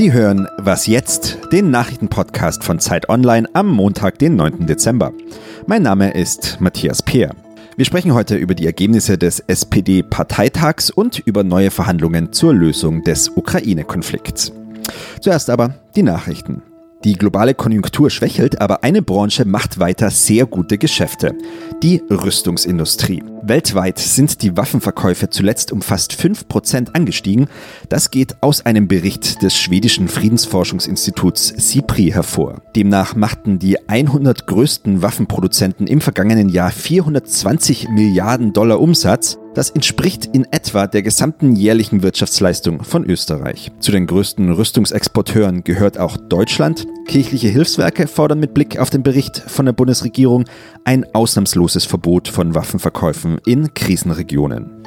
Sie hören Was jetzt, den Nachrichtenpodcast von Zeit Online am Montag, den 9. Dezember. Mein Name ist Matthias Peer. Wir sprechen heute über die Ergebnisse des SPD-Parteitags und über neue Verhandlungen zur Lösung des Ukraine-Konflikts. Zuerst aber die Nachrichten. Die globale Konjunktur schwächelt, aber eine Branche macht weiter sehr gute Geschäfte. Die Rüstungsindustrie. Weltweit sind die Waffenverkäufe zuletzt um fast 5% angestiegen. Das geht aus einem Bericht des schwedischen Friedensforschungsinstituts SIPRI hervor. Demnach machten die 100 größten Waffenproduzenten im vergangenen Jahr 420 Milliarden Dollar Umsatz. Das entspricht in etwa der gesamten jährlichen Wirtschaftsleistung von Österreich. Zu den größten Rüstungsexporteuren gehört auch Deutschland. Kirchliche Hilfswerke fordern mit Blick auf den Bericht von der Bundesregierung ein ausnahmsloses Verbot von Waffenverkäufen in Krisenregionen.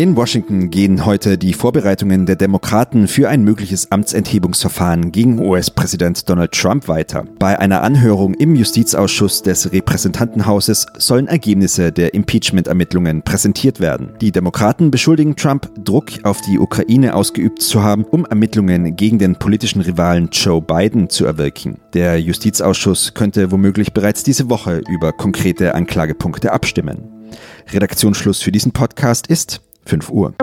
In Washington gehen heute die Vorbereitungen der Demokraten für ein mögliches Amtsenthebungsverfahren gegen US-Präsident Donald Trump weiter. Bei einer Anhörung im Justizausschuss des Repräsentantenhauses sollen Ergebnisse der Impeachment-Ermittlungen präsentiert werden. Die Demokraten beschuldigen Trump, Druck auf die Ukraine ausgeübt zu haben, um Ermittlungen gegen den politischen Rivalen Joe Biden zu erwirken. Der Justizausschuss könnte womöglich bereits diese Woche über konkrete Anklagepunkte abstimmen. Redaktionsschluss für diesen Podcast ist 5 Uhr.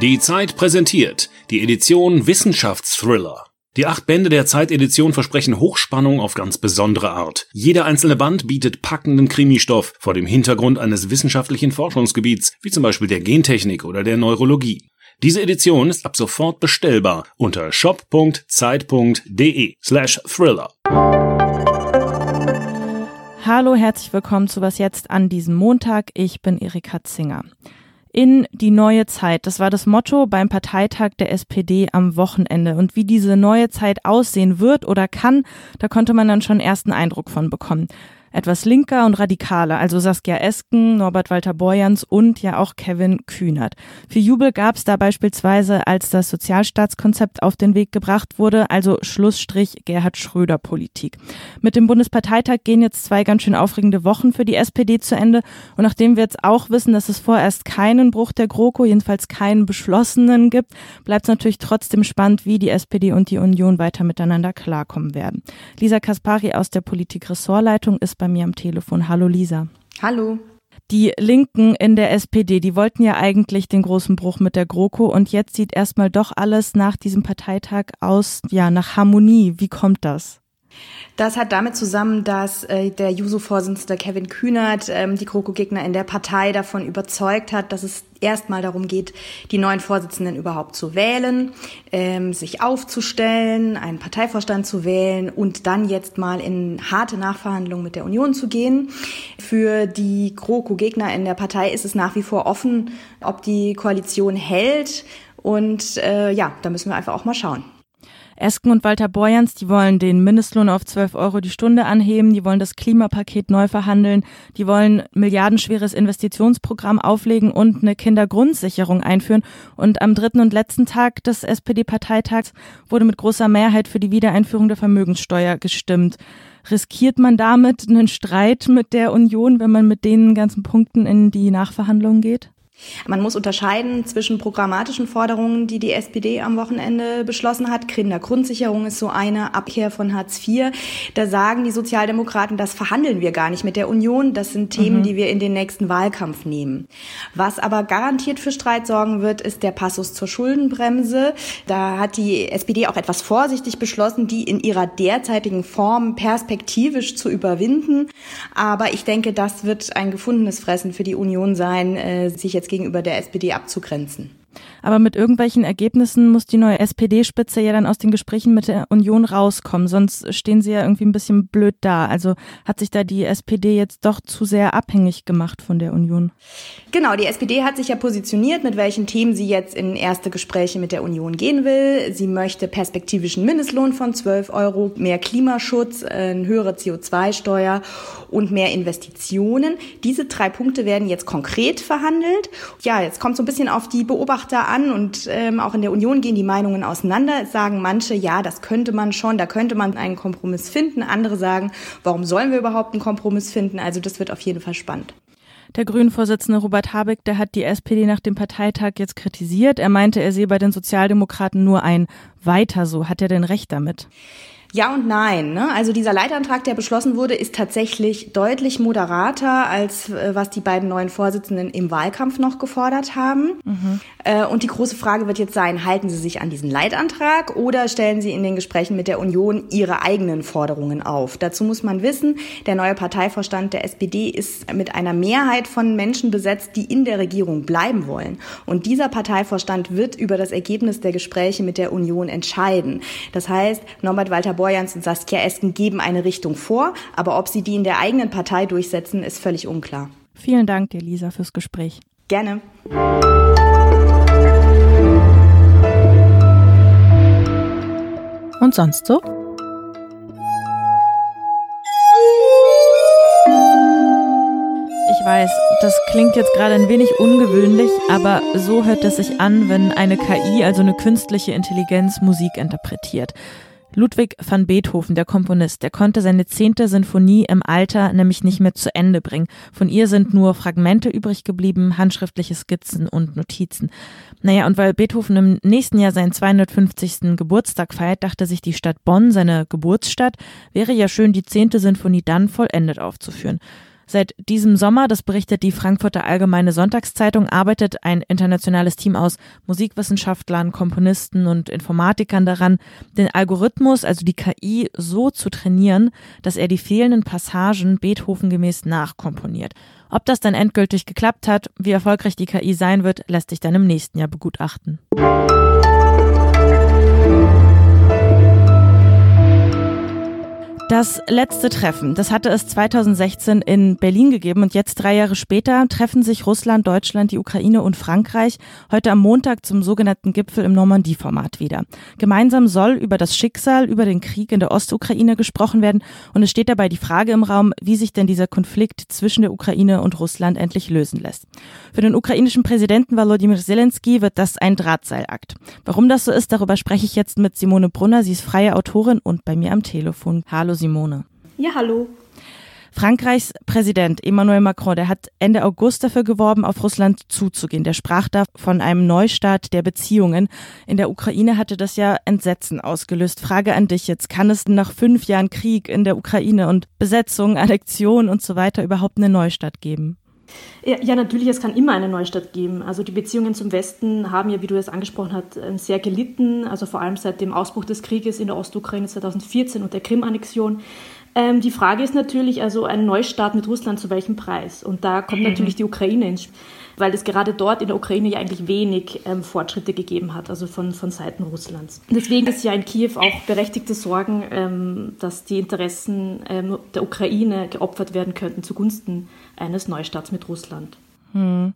Die Zeit präsentiert die Edition Wissenschaftsthriller. Die acht Bände der Zeitedition versprechen Hochspannung auf ganz besondere Art. Jeder einzelne Band bietet packenden Krimistoff vor dem Hintergrund eines wissenschaftlichen Forschungsgebiets, wie zum Beispiel der Gentechnik oder der Neurologie. Diese Edition ist ab sofort bestellbar unter shop.zeit.de slash thriller. Hallo, herzlich willkommen zu Was jetzt an diesem Montag. Ich bin Erika Zinger. In die neue Zeit, das war das Motto beim Parteitag der SPD am Wochenende. Und wie diese neue Zeit aussehen wird oder kann, da konnte man dann schon ersten Eindruck von bekommen etwas linker und radikaler, also Saskia Esken, Norbert Walter Borjans und ja auch Kevin Kühnert. Für Jubel gab es da beispielsweise, als das Sozialstaatskonzept auf den Weg gebracht wurde, also Schlussstrich Gerhard Schröder Politik. Mit dem Bundesparteitag gehen jetzt zwei ganz schön aufregende Wochen für die SPD zu Ende und nachdem wir jetzt auch wissen, dass es vorerst keinen Bruch der GroKo, jedenfalls keinen beschlossenen gibt, bleibt es natürlich trotzdem spannend, wie die SPD und die Union weiter miteinander klarkommen werden. Lisa Kaspari aus der Politik-Ressortleitung ist bei mir am Telefon. Hallo Lisa. Hallo. Die Linken in der SPD, die wollten ja eigentlich den großen Bruch mit der GroKo und jetzt sieht erstmal doch alles nach diesem Parteitag aus, ja, nach Harmonie. Wie kommt das? Das hat damit zusammen, dass äh, der Juso-Vorsitzende Kevin Kühnert ähm, die GroKo-Gegner in der Partei davon überzeugt hat, dass es erstmal darum geht, die neuen Vorsitzenden überhaupt zu wählen, ähm, sich aufzustellen, einen Parteivorstand zu wählen und dann jetzt mal in harte Nachverhandlungen mit der Union zu gehen. Für die GroKo-Gegner in der Partei ist es nach wie vor offen, ob die Koalition hält. Und äh, ja, da müssen wir einfach auch mal schauen. Esken und Walter Borjans, die wollen den Mindestlohn auf 12 Euro die Stunde anheben, die wollen das Klimapaket neu verhandeln, die wollen milliardenschweres Investitionsprogramm auflegen und eine Kindergrundsicherung einführen. Und am dritten und letzten Tag des SPD-Parteitags wurde mit großer Mehrheit für die Wiedereinführung der Vermögenssteuer gestimmt. Riskiert man damit einen Streit mit der Union, wenn man mit den ganzen Punkten in die Nachverhandlungen geht? Man muss unterscheiden zwischen programmatischen Forderungen, die die SPD am Wochenende beschlossen hat. Kindergrundsicherung ist so eine, Abkehr von Hartz IV. Da sagen die Sozialdemokraten, das verhandeln wir gar nicht mit der Union. Das sind Themen, mhm. die wir in den nächsten Wahlkampf nehmen. Was aber garantiert für Streit sorgen wird, ist der Passus zur Schuldenbremse. Da hat die SPD auch etwas vorsichtig beschlossen, die in ihrer derzeitigen Form perspektivisch zu überwinden. Aber ich denke, das wird ein gefundenes Fressen für die Union sein, äh, sich jetzt gegenüber der SPD abzugrenzen. Aber mit irgendwelchen Ergebnissen muss die neue SPD-Spitze ja dann aus den Gesprächen mit der Union rauskommen, sonst stehen sie ja irgendwie ein bisschen blöd da. Also hat sich da die SPD jetzt doch zu sehr abhängig gemacht von der Union? Genau, die SPD hat sich ja positioniert, mit welchen Themen sie jetzt in erste Gespräche mit der Union gehen will. Sie möchte perspektivischen Mindestlohn von 12 Euro, mehr Klimaschutz, eine höhere CO2-Steuer und mehr Investitionen. Diese drei Punkte werden jetzt konkret verhandelt. Ja, jetzt kommt so ein bisschen auf die Beobachter an und ähm, auch in der Union gehen die Meinungen auseinander. Sagen manche, ja, das könnte man schon, da könnte man einen Kompromiss finden. Andere sagen, warum sollen wir überhaupt einen Kompromiss finden? Also das wird auf jeden Fall spannend. Der Grünen-Vorsitzende Robert Habeck, der hat die SPD nach dem Parteitag jetzt kritisiert. Er meinte, er sehe bei den Sozialdemokraten nur ein Weiter so. Hat er denn recht damit? Ja und nein. Ne? Also dieser Leitantrag, der beschlossen wurde, ist tatsächlich deutlich moderater, als äh, was die beiden neuen Vorsitzenden im Wahlkampf noch gefordert haben. Mhm. Äh, und die große Frage wird jetzt sein, halten Sie sich an diesen Leitantrag oder stellen Sie in den Gesprächen mit der Union Ihre eigenen Forderungen auf? Dazu muss man wissen, der neue Parteivorstand der SPD ist mit einer Mehrheit von Menschen besetzt, die in der Regierung bleiben wollen. Und dieser Parteivorstand wird über das Ergebnis der Gespräche mit der Union entscheiden. Das heißt, Norbert Walter Borjans und Saskia Esken geben eine Richtung vor, aber ob sie die in der eigenen Partei durchsetzen, ist völlig unklar. Vielen Dank, Elisa, fürs Gespräch. Gerne. Und sonst so? Ich weiß, das klingt jetzt gerade ein wenig ungewöhnlich, aber so hört es sich an, wenn eine KI, also eine künstliche Intelligenz, Musik interpretiert. Ludwig van Beethoven, der Komponist, der konnte seine zehnte Sinfonie im Alter nämlich nicht mehr zu Ende bringen. Von ihr sind nur Fragmente übrig geblieben, handschriftliche Skizzen und Notizen. Naja, und weil Beethoven im nächsten Jahr seinen 250. Geburtstag feiert, dachte sich die Stadt Bonn, seine Geburtsstadt, wäre ja schön, die zehnte Sinfonie dann vollendet aufzuführen. Seit diesem Sommer, das berichtet die Frankfurter Allgemeine Sonntagszeitung, arbeitet ein internationales Team aus Musikwissenschaftlern, Komponisten und Informatikern daran, den Algorithmus, also die KI, so zu trainieren, dass er die fehlenden Passagen Beethoven gemäß nachkomponiert. Ob das dann endgültig geklappt hat, wie erfolgreich die KI sein wird, lässt sich dann im nächsten Jahr begutachten. Das letzte Treffen, das hatte es 2016 in Berlin gegeben und jetzt drei Jahre später treffen sich Russland, Deutschland, die Ukraine und Frankreich heute am Montag zum sogenannten Gipfel im Normandie-Format wieder. Gemeinsam soll über das Schicksal, über den Krieg in der Ostukraine gesprochen werden und es steht dabei die Frage im Raum, wie sich denn dieser Konflikt zwischen der Ukraine und Russland endlich lösen lässt. Für den ukrainischen Präsidenten Volodymyr Zelensky wird das ein Drahtseilakt. Warum das so ist, darüber spreche ich jetzt mit Simone Brunner. Sie ist freie Autorin und bei mir am Telefon. Hallo Simone. Ja, hallo. Frankreichs Präsident Emmanuel Macron, der hat Ende August dafür geworben, auf Russland zuzugehen. Der sprach da von einem Neustart der Beziehungen. In der Ukraine hatte das ja Entsetzen ausgelöst. Frage an dich jetzt. Kann es nach fünf Jahren Krieg in der Ukraine und Besetzung, Annexion und so weiter überhaupt eine Neustadt geben? Ja, natürlich, es kann immer eine Neustadt geben. Also die Beziehungen zum Westen haben ja, wie du es angesprochen hast, ähm, sehr gelitten. Also vor allem seit dem Ausbruch des Krieges in der Ostukraine 2014 und der Krim-Annexion. Ähm, die Frage ist natürlich, also ein Neustart mit Russland zu welchem Preis? Und da kommt natürlich die Ukraine ins Spiel, weil es gerade dort in der Ukraine ja eigentlich wenig ähm, Fortschritte gegeben hat, also von, von Seiten Russlands. Deswegen ist ja in Kiew auch berechtigte Sorgen, ähm, dass die Interessen ähm, der Ukraine geopfert werden könnten zugunsten eines Neustarts mit Russland. Hm.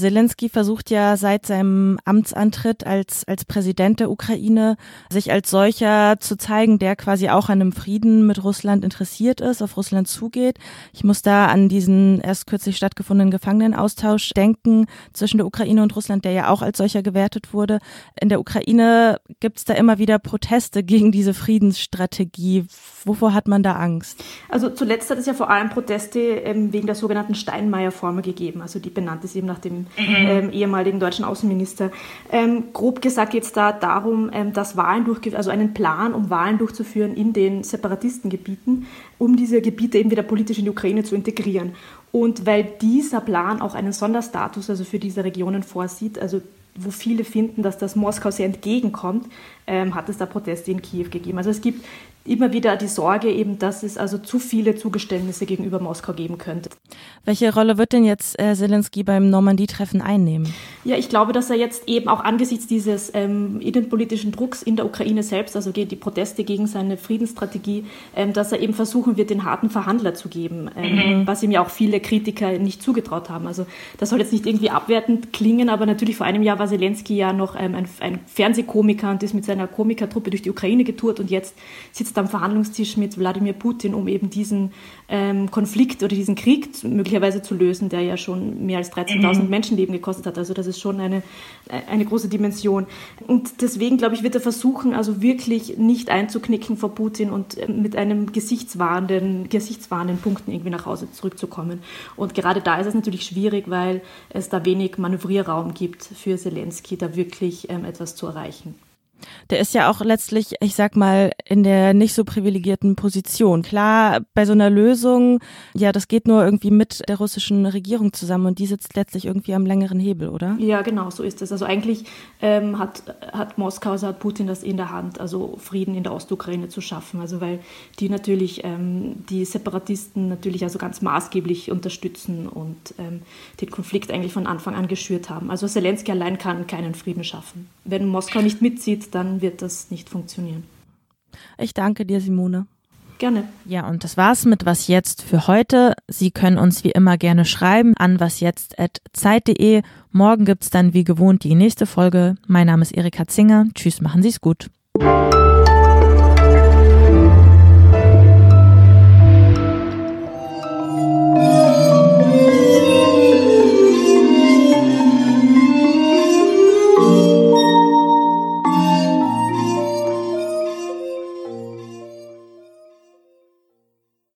Zelensky versucht ja seit seinem Amtsantritt als, als Präsident der Ukraine, sich als solcher zu zeigen, der quasi auch an einem Frieden mit Russland interessiert ist, auf Russland zugeht. Ich muss da an diesen erst kürzlich stattgefundenen Gefangenenaustausch denken zwischen der Ukraine und Russland, der ja auch als solcher gewertet wurde. In der Ukraine gibt es da immer wieder Proteste gegen diese Friedensstrategie. Wovor hat man da Angst? Also zuletzt hat es ja vor allem Proteste ähm, wegen der sogenannten Steinmeier-Formel gegeben. Also die benannt ist eben nach dem. Ähm, ehemaligen deutschen Außenminister. Ähm, grob gesagt geht es da darum, ähm, dass Wahlen durchgeführt, also einen Plan, um Wahlen durchzuführen in den Separatistengebieten, um diese Gebiete eben wieder politisch in die Ukraine zu integrieren. Und weil dieser Plan auch einen Sonderstatus also für diese Regionen vorsieht, also wo viele finden, dass das Moskau sehr entgegenkommt, ähm, hat es da Proteste in Kiew gegeben. Also es gibt immer wieder die Sorge eben, dass es also zu viele Zugeständnisse gegenüber Moskau geben könnte. Welche Rolle wird denn jetzt äh, Zelensky beim Normandie-Treffen einnehmen? Ja, ich glaube, dass er jetzt eben auch angesichts dieses ähm, innenpolitischen Drucks in der Ukraine selbst, also die Proteste gegen seine Friedensstrategie, ähm, dass er eben versuchen wird, den harten Verhandler zu geben, ähm, mhm. was ihm ja auch viele Kritiker nicht zugetraut haben. Also das soll jetzt nicht irgendwie abwertend klingen, aber natürlich vor einem Jahr war Zelensky ja noch ähm, ein, ein Fernsehkomiker und ist mit seiner Komikertruppe durch die Ukraine getourt und jetzt sitzt sitzt am Verhandlungstisch mit Wladimir Putin, um eben diesen ähm, Konflikt oder diesen Krieg möglicherweise zu lösen, der ja schon mehr als 13.000 mhm. Menschenleben gekostet hat. Also das ist schon eine, eine große Dimension. Und deswegen, glaube ich, wird er versuchen, also wirklich nicht einzuknicken vor Putin und äh, mit einem gesichtswahrenden, gesichtswahrenden Punkten irgendwie nach Hause zurückzukommen. Und gerade da ist es natürlich schwierig, weil es da wenig Manövrierraum gibt für Zelensky, da wirklich ähm, etwas zu erreichen. Der ist ja auch letztlich, ich sag mal, in der nicht so privilegierten Position. Klar, bei so einer Lösung, ja, das geht nur irgendwie mit der russischen Regierung zusammen und die sitzt letztlich irgendwie am längeren Hebel, oder? Ja, genau, so ist es. Also eigentlich ähm, hat, hat Moskau, also hat Putin das in der Hand, also Frieden in der Ostukraine zu schaffen. Also weil die natürlich ähm, die Separatisten natürlich also ganz maßgeblich unterstützen und ähm, den Konflikt eigentlich von Anfang an geschürt haben. Also Zelensky allein kann keinen Frieden schaffen. Wenn Moskau nicht mitzieht, dann wird das nicht funktionieren. Ich danke dir, Simone. Gerne. Ja, und das war's mit Was Jetzt für heute. Sie können uns wie immer gerne schreiben an wasjetzt.zeit.de. Morgen gibt's dann wie gewohnt die nächste Folge. Mein Name ist Erika Zinger. Tschüss, machen Sie's gut.